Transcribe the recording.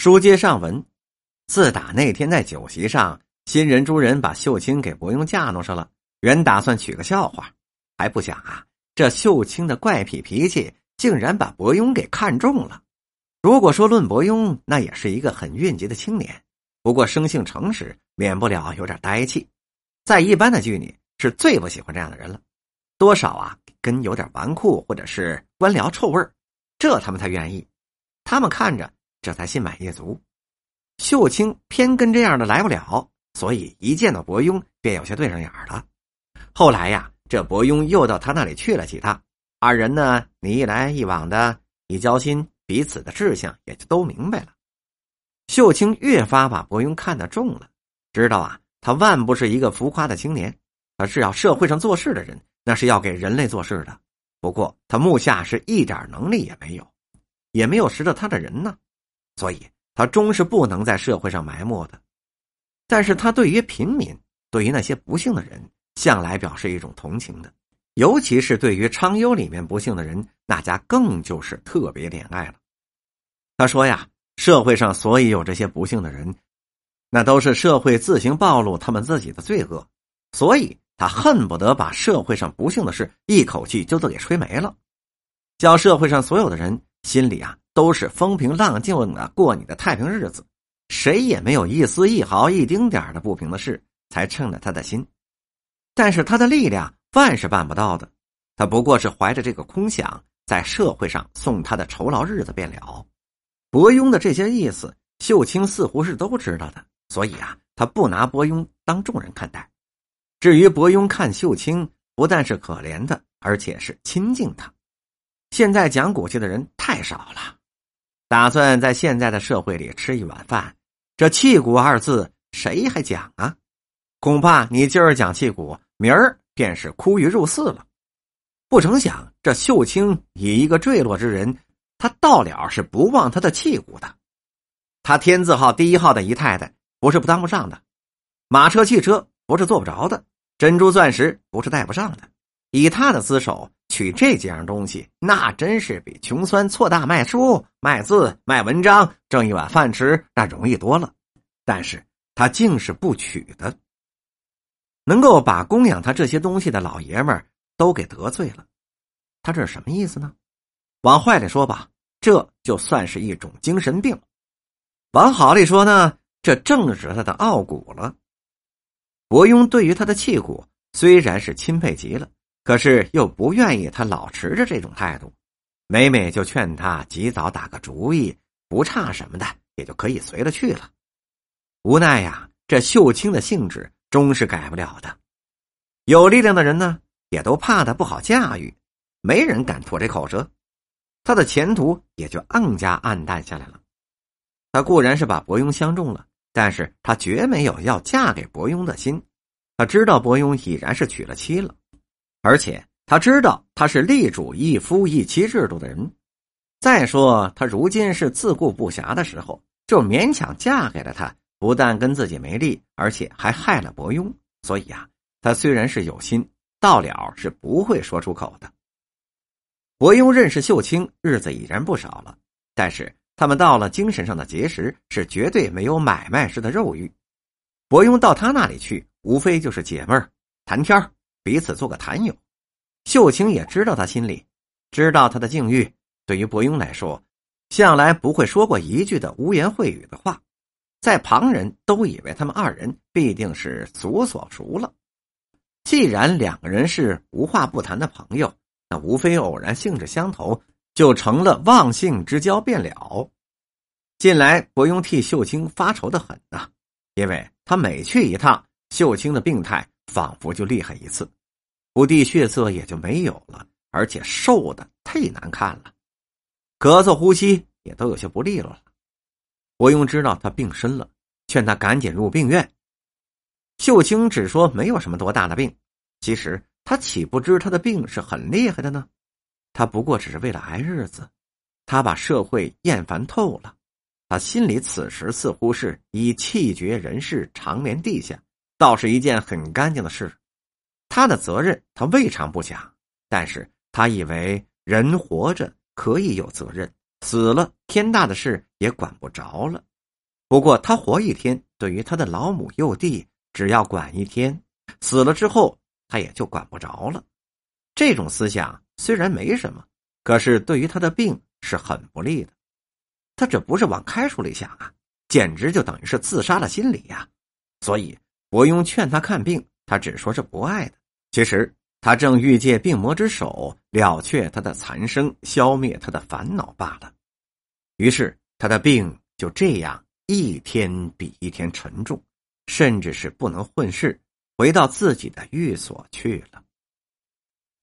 书接上文，自打那天在酒席上，新人诸人把秀清给伯庸架弄上了，原打算取个笑话，还不想啊，这秀清的怪癖脾气竟然把伯庸给看中了。如果说论伯庸，那也是一个很运吉的青年，不过生性诚实，免不了有点呆气，在一般的剧里是最不喜欢这样的人了，多少啊跟有点纨绔或者是官僚臭味这他们才愿意，他们看着。这才心满意足，秀清偏跟这样的来不了，所以一见到伯庸便有些对上眼了。后来呀，这伯庸又到他那里去了几趟，二人呢，你一来一往的，一交心，彼此的志向也就都明白了。秀清越发把伯庸看得重了，知道啊，他万不是一个浮夸的青年，而是要社会上做事的人，那是要给人类做事的。不过他目下是一点能力也没有，也没有识得他的人呢。所以，他终是不能在社会上埋没的。但是他对于平民，对于那些不幸的人，向来表示一种同情的。尤其是对于昌幽里面不幸的人，那家更就是特别怜爱了。他说呀，社会上所以有这些不幸的人，那都是社会自行暴露他们自己的罪恶，所以他恨不得把社会上不幸的事一口气就都给吹没了，叫社会上所有的人心里啊。都是风平浪静的过你的太平日子，谁也没有一丝一毫一丁点的不平的事，才称了他的心。但是他的力量万是办不到的，他不过是怀着这个空想，在社会上送他的酬劳日子便了。伯庸的这些意思，秀清似乎是都知道的，所以啊，他不拿伯庸当众人看待。至于伯庸看秀清，不但是可怜的，而且是亲近他。现在讲骨气的人太少了。打算在现在的社会里吃一碗饭，这气骨二字谁还讲啊？恐怕你今儿讲气骨，明儿便是枯鱼入寺了。不成想，这秀清以一个坠落之人，他到了是不忘他的气骨的。他天字号第一号的姨太太不是不当不上的，马车汽车不是坐不着的，珍珠钻石不是戴不上的。以他的姿手。取这几样东西，那真是比穷酸错大卖书、卖字、卖文章挣一碗饭吃那容易多了。但是他竟是不取的，能够把供养他这些东西的老爷们儿都给得罪了。他这是什么意思呢？往坏里说吧，这就算是一种精神病；往好里说呢，这正是他的傲骨了。伯庸对于他的气骨虽然是钦佩极了。可是又不愿意他老持着这种态度，每每就劝他及早打个主意，不差什么的也就可以随了去了。无奈呀，这秀清的性质终是改不了的。有力量的人呢，也都怕他不好驾驭，没人敢吐这口舌，他的前途也就更加暗淡下来了。他固然是把伯庸相中了，但是他绝没有要嫁给伯庸的心。他知道伯庸已然是娶了妻了。而且他知道他是立主一夫一妻制度的人，再说他如今是自顾不暇的时候，就勉强嫁给了他，不但跟自己没利，而且还害了伯庸。所以啊，他虽然是有心，到了是不会说出口的。伯庸认识秀清日子已然不少了，但是他们到了精神上的结识是绝对没有买卖式的肉欲。伯庸到他那里去，无非就是解闷儿、谈天儿。彼此做个谈友，秀清也知道他心里，知道他的境遇。对于伯庸来说，向来不会说过一句的污言秽语的话，在旁人都以为他们二人必定是足所熟了。既然两个人是无话不谈的朋友，那无非偶然兴致相投，就成了忘性之交便了。近来伯庸替秀清发愁的很呐，因为他每去一趟，秀清的病态仿佛就厉害一次。五弟血色也就没有了，而且瘦的太难看了，咳嗽呼吸也都有些不利落了。伯庸知道他病深了，劝他赶紧入病院。秀清只说没有什么多大的病，其实他岂不知他的病是很厉害的呢？他不过只是为了挨日子，他把社会厌烦透了，他心里此时似乎是以气绝人世，长眠地下，倒是一件很干净的事。他的责任，他未尝不讲，但是他以为人活着可以有责任，死了天大的事也管不着了。不过他活一天，对于他的老母幼弟，只要管一天，死了之后他也就管不着了。这种思想虽然没什么，可是对于他的病是很不利的。他这不是往开处里想啊，简直就等于是自杀的心理呀。所以伯庸劝他看病，他只说是不爱的。其实他正欲借病魔之手了却他的残生，消灭他的烦恼罢了。于是他的病就这样。一天比一天沉重，甚至是不能混世，回到自己的寓所去了。